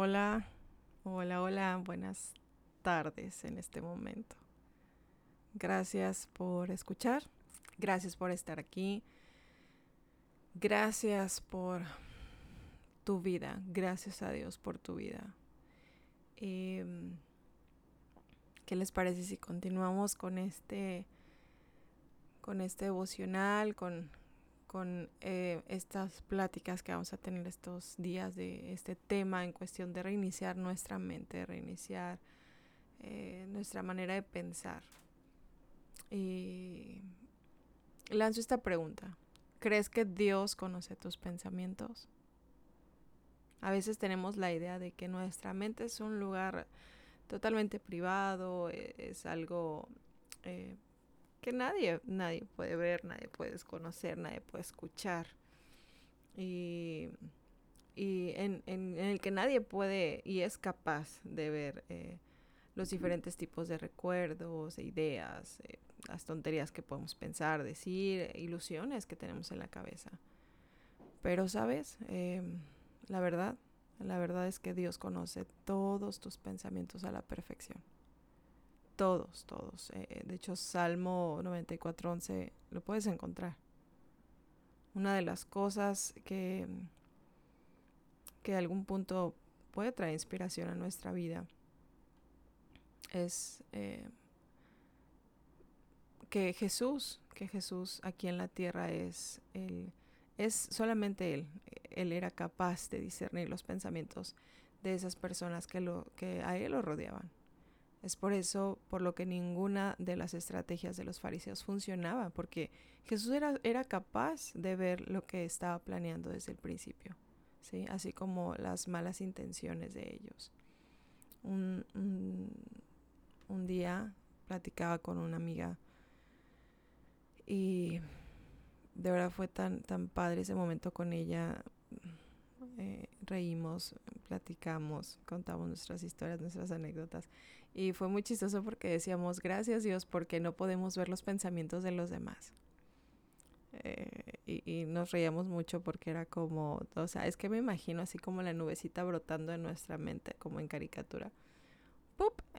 Hola, hola, hola, buenas tardes en este momento. Gracias por escuchar, gracias por estar aquí, gracias por tu vida, gracias a Dios por tu vida. Em, ¿Qué les parece si continuamos con este, con este devocional, con con eh, estas pláticas que vamos a tener estos días de este tema en cuestión de reiniciar nuestra mente, reiniciar eh, nuestra manera de pensar. Y lanzo esta pregunta. ¿Crees que Dios conoce tus pensamientos? A veces tenemos la idea de que nuestra mente es un lugar totalmente privado, e, es algo eh, que nadie, nadie puede ver, nadie puede conocer, nadie puede escuchar. Y, en, el que nadie puede y es capaz de ver eh, los diferentes tipos de recuerdos, e ideas, eh, las tonterías que podemos pensar, decir, ilusiones que tenemos en la cabeza. Pero, ¿sabes? Em, la verdad, la verdad es que Dios conoce todos tus pensamientos a la perfección. Todos, todos. Eh, eh, de hecho, Salmo 94.11 lo puedes encontrar. Una de las cosas que, que algún punto puede traer inspiración a nuestra vida es eh, que Jesús, que Jesús aquí en la tierra es él, es solamente él. Él era capaz de discernir los pensamientos de esas personas que, lo, que a él lo rodeaban. Es por eso por lo que ninguna de las estrategias de los fariseos funcionaba, porque Jesús era, era capaz de ver lo que estaba planeando desde el principio, ¿sí? así como las malas intenciones de ellos. Un, un día platicaba con una amiga y de verdad fue tan, tan padre ese momento con ella. Eh, reímos, platicamos, contamos nuestras historias, nuestras anécdotas. Y fue muy chistoso porque decíamos, gracias Dios, porque no podemos ver los pensamientos de los demás. Eh, y, nos reíamos mucho porque era como, o sea, es que me imagino así como la nubecita brotando en nuestra mente, como en caricatura.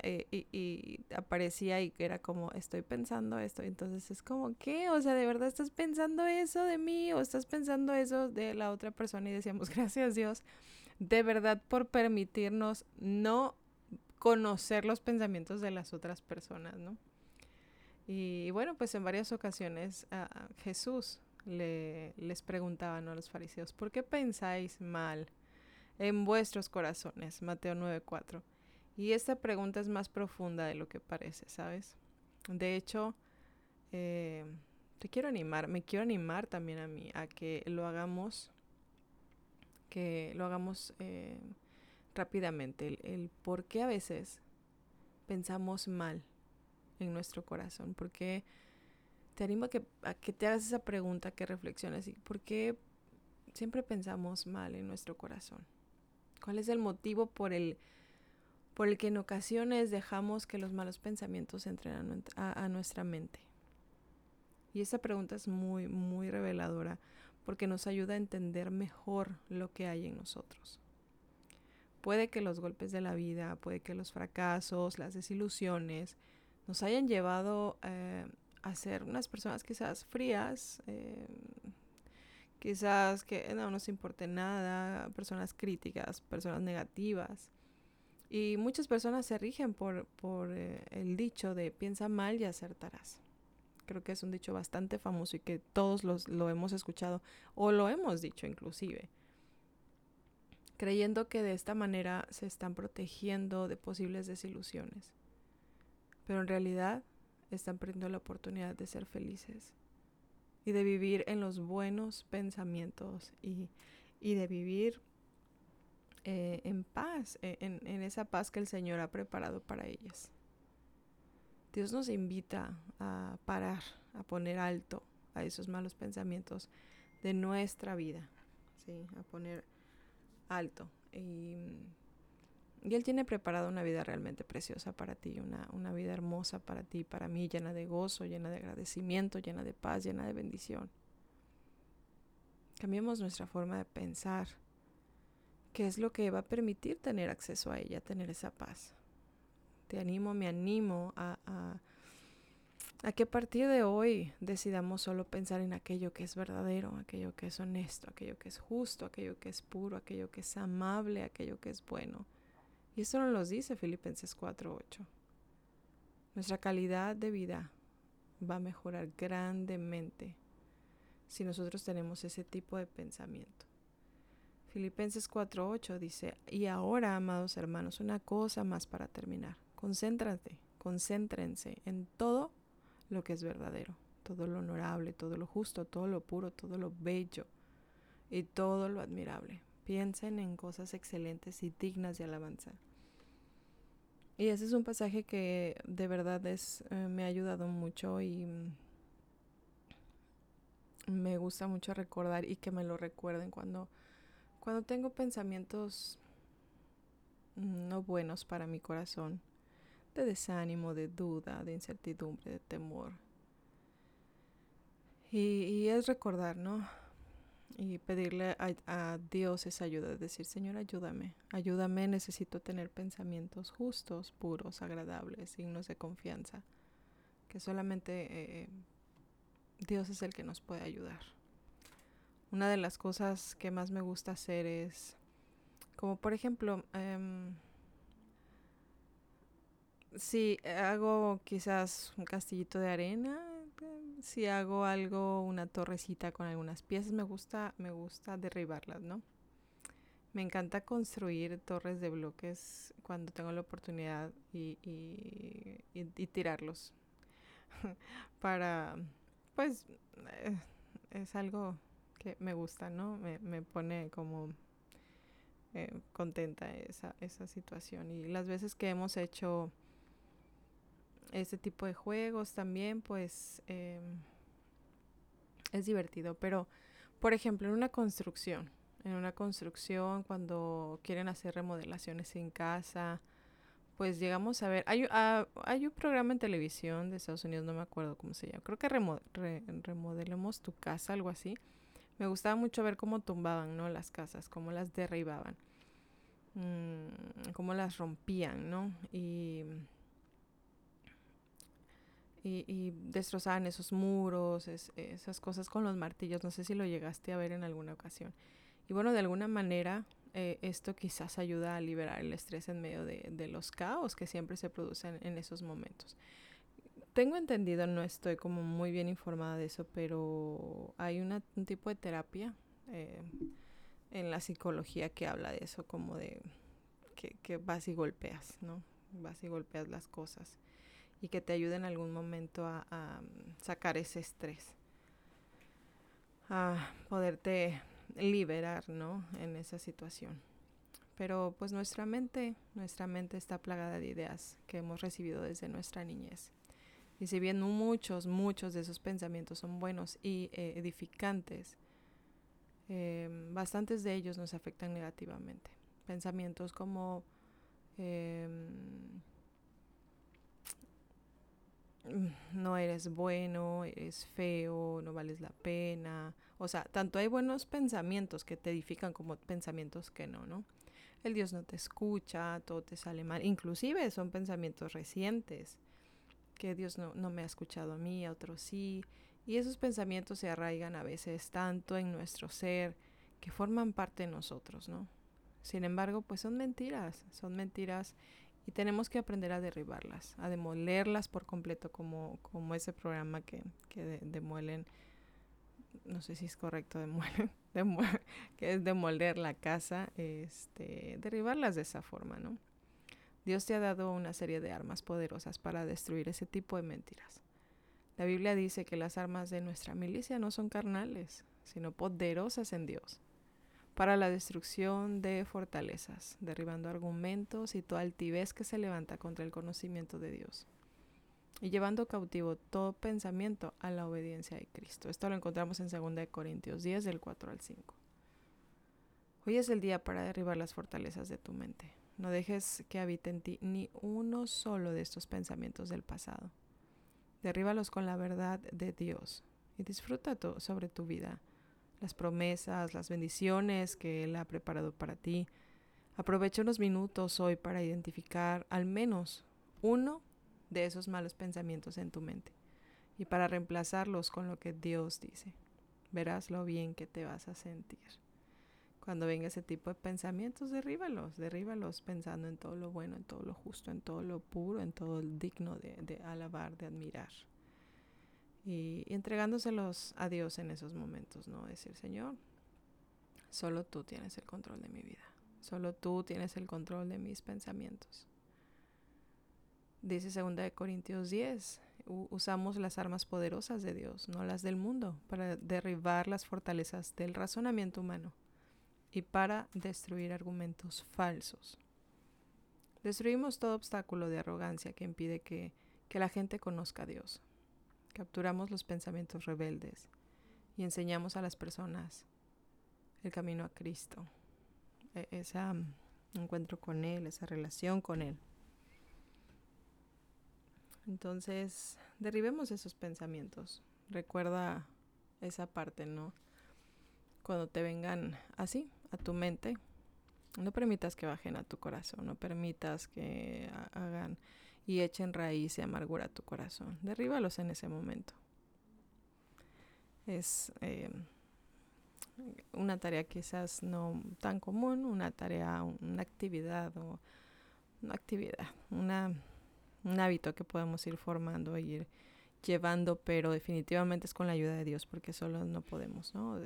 Eh, y, aparecía y era como, estoy pensando esto. Entonces es como, ¿qué? O sea, ¿de verdad estás pensando eso de mí? ¿O estás pensando eso de la otra persona? Y decíamos, gracias Dios, de verdad por permitirnos no conocer los pensamientos de las otras personas, ¿no? Y bueno, pues en varias ocasiones a Jesús le, les preguntaba a los fariseos, ¿por qué pensáis mal en vuestros corazones? Mateo 9:4. Y esta pregunta es más profunda de lo que parece, ¿sabes? De hecho, eh, te quiero animar, me quiero animar también a mí a que lo hagamos, que lo hagamos eh, rápidamente, el, por qué a veces pensamos mal en nuestro corazón, por qué te animo a que, a que te hagas esa pregunta, que reflexiones, y ¿por qué siempre pensamos mal en nuestro corazón? ¿Cuál es el motivo por el, por el que en ocasiones dejamos que los malos pensamientos entren a, a nuestra mente? Y esa pregunta es muy, muy reveladora porque nos ayuda a entender mejor lo que hay en nosotros. Puede que los golpes de la vida, puede que los fracasos, las desilusiones nos hayan llevado eh, a ser unas personas quizás frías, eh, quizás que no nos importe nada, personas críticas, personas negativas. Y muchas personas se rigen por, por eh, el dicho de piensa mal y acertarás. Creo que es un dicho bastante famoso y que todos los, lo hemos escuchado o lo hemos dicho inclusive creyendo que de esta manera se están protegiendo de posibles desilusiones. Pero en realidad están perdiendo la oportunidad de ser felices y de vivir en los buenos pensamientos y, de vivir eh, en paz, e, en, en esa paz que el Señor ha preparado para ellas. Dios nos invita a parar, a poner alto a esos malos pensamientos de nuestra vida, ¿sí? a poner alto. Y, Él tiene preparado una vida realmente preciosa para ti, una, una vida hermosa para ti, para mí, llena de gozo, llena de agradecimiento, llena de paz, llena de bendición. Cambiemos nuestra forma de pensar, que es lo que va a permitir tener acceso a ella, tener esa paz. Te animo, me animo a, a, a que a partir de hoy decidamos solo pensar en aquello que es verdadero, aquello que es honesto, aquello que es justo, aquello que es puro, aquello que es amable, aquello que es bueno. Y eso nos lo dice Filipenses 4:8. Nuestra calidad de vida va a mejorar grandemente si nosotros tenemos ese tipo de pensamiento. Filipenses 4:8 dice, y ahora, amados hermanos, una cosa más para terminar. Concéntrate, concéntrense en todo lo que es verdadero, todo lo honorable, todo lo justo, todo lo puro, todo lo bello y todo lo admirable. Piensen en cosas excelentes y dignas de alabanza. Y ese es un pasaje que de verdad es, eh, me ha ayudado mucho y me gusta mucho recordar y que me lo recuerden cuando, cuando tengo pensamientos no buenos para mi corazón, de desánimo, de duda, de incertidumbre, de temor. Y, es recordar, ¿no? y pedirle a, Dios esa ayuda, decir, Señor, ayúdame, ayúdame, necesito tener pensamientos justos, puros, agradables, signos de confianza, que solamente eh, Dios es el que nos puede ayudar. Una de las cosas que más me gusta hacer es, como por ejemplo, em, si hago quizás un castillito de arena, si hago algo, una torrecita con algunas piezas, me gusta, me gusta derribarlas, ¿no? Me encanta construir torres de bloques cuando tengo la oportunidad y, y, tirarlos. Para, pues, eh, es algo que me gusta, ¿no? Me, me pone como eh, contenta esa, esa situación. Y las veces que hemos hecho este tipo de juegos también, pues em, es divertido. Pero, por ejemplo, en una construcción, en una construcción, cuando quieren hacer remodelaciones en casa, pues llegamos a ver, hay, ah, hay un programa en televisión de Estados Unidos, no me acuerdo cómo se llama, creo que remodelemos tu casa, algo así. Me gustaba mucho ver cómo tumbaban, ¿no? Las casas, cómo las derribaban, mm, cómo las rompían, ¿no? Y y, destrozaban esos muros, esas cosas con los martillos. No sé si lo llegaste a ver en alguna ocasión. Y bueno, de alguna manera eh, esto quizás ayuda a liberar el estrés en medio de, los caos que siempre se producen en esos momentos. Tengo entendido, no estoy como muy bien informada de eso, pero hay un tipo de terapia eh, en la psicología que habla de eso, como de que, vas y golpeas, ¿no? Vas y golpeas las cosas y que te ayude en algún momento a, mm, sacar ese estrés, a poderte liberar, ¿no? En esa situación. Pero pues nuestra mente, nuestra mente está plagada de ideas que hemos recibido desde nuestra niñez. Y si bien muchos, muchos de esos pensamientos son buenos y eh, edificantes, em, bastantes de ellos nos afectan negativamente. Pensamientos como em, Mm, no eres bueno, eres feo, no vales la pena. O sea, tanto hay buenos pensamientos que te edifican como pensamientos que no, ¿no? El Dios no te escucha, todo te sale mal. Inclusive son pensamientos recientes, que Dios no, no me ha escuchado a mí, a otros sí. Y esos pensamientos se arraigan a veces tanto en nuestro ser que forman parte de nosotros, ¿no? Sin embargo, pues son mentiras, son mentiras y tenemos que aprender a derribarlas, a demolerlas por completo, como, como ese programa que, que demuelen, no sé si es correcto, demuelen, que es demoler la casa, este, derribarlas de esa forma, ¿no? Dios te ha dado una serie de armas poderosas para destruir ese tipo de mentiras. La Biblia dice que las armas de nuestra milicia no son carnales, sino poderosas en Dios para la destrucción de fortalezas, derribando argumentos y toda altivez que se levanta contra el conocimiento de Dios, y llevando cautivo todo pensamiento a la obediencia de Cristo. Esto lo encontramos en 2 Corintios 10, del 4 al 5. Hoy es el día para derribar las fortalezas de tu mente. No dejes que habite en ti ni uno solo de estos pensamientos del pasado. Derríbalos con la verdad de Dios y disfruta sobre tu vida las promesas, las bendiciones que Él ha preparado para ti, Aprovecha unos minutos hoy para identificar al menos uno de esos malos pensamientos en tu mente y para reemplazarlos con lo que Dios dice. Verás lo bien que te vas a sentir. Cuando venga ese tipo de pensamientos, derríbalos, derríbalos pensando en todo lo bueno, en todo lo justo, en todo lo puro, en todo lo digno de, alabar, de admirar. Y, entregándoselos a Dios en esos momentos, ¿no? Decir, Señor, solo tú tienes el control de mi vida, solo tú tienes el control de mis pensamientos. Dice 2 Corintios 10, usamos las armas poderosas de Dios, no las del mundo, para derribar las fortalezas del razonamiento humano y para destruir argumentos falsos. Destruimos todo obstáculo de arrogancia que impide que, que la gente conozca a Dios. Capturamos los pensamientos rebeldes y enseñamos a las personas el camino a Cristo, e, ese encuentro con Él, esa relación con Él. Entonces, derribemos esos pensamientos. Recuerda esa parte, ¿no? Cuando te vengan así, a tu mente, no permitas que bajen a tu corazón, no permitas que hagan y echen raíz y amargura a tu corazón. Derríbalos en ese momento. Es eh, una tarea quizás no tan común, una tarea, una actividad o una actividad, una un hábito que podemos ir formando e ir llevando, pero definitivamente es con la ayuda de Dios, porque solo no podemos, ¿no?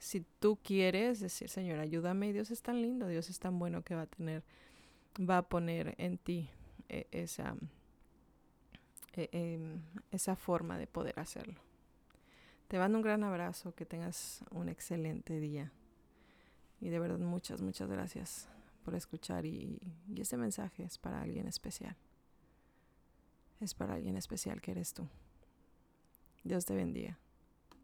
Si tú quieres decir, Señor, ayúdame, Dios es tan lindo, Dios es tan bueno que va a tener, va a poner en ti eh, esa, eh, em, esa forma de poder hacerlo. Te mando un gran abrazo, que tengas un excelente día. Y de verdad muchas, muchas gracias por escuchar y, y ese mensaje es para alguien especial. Es para alguien especial que eres tú. Dios te bendiga.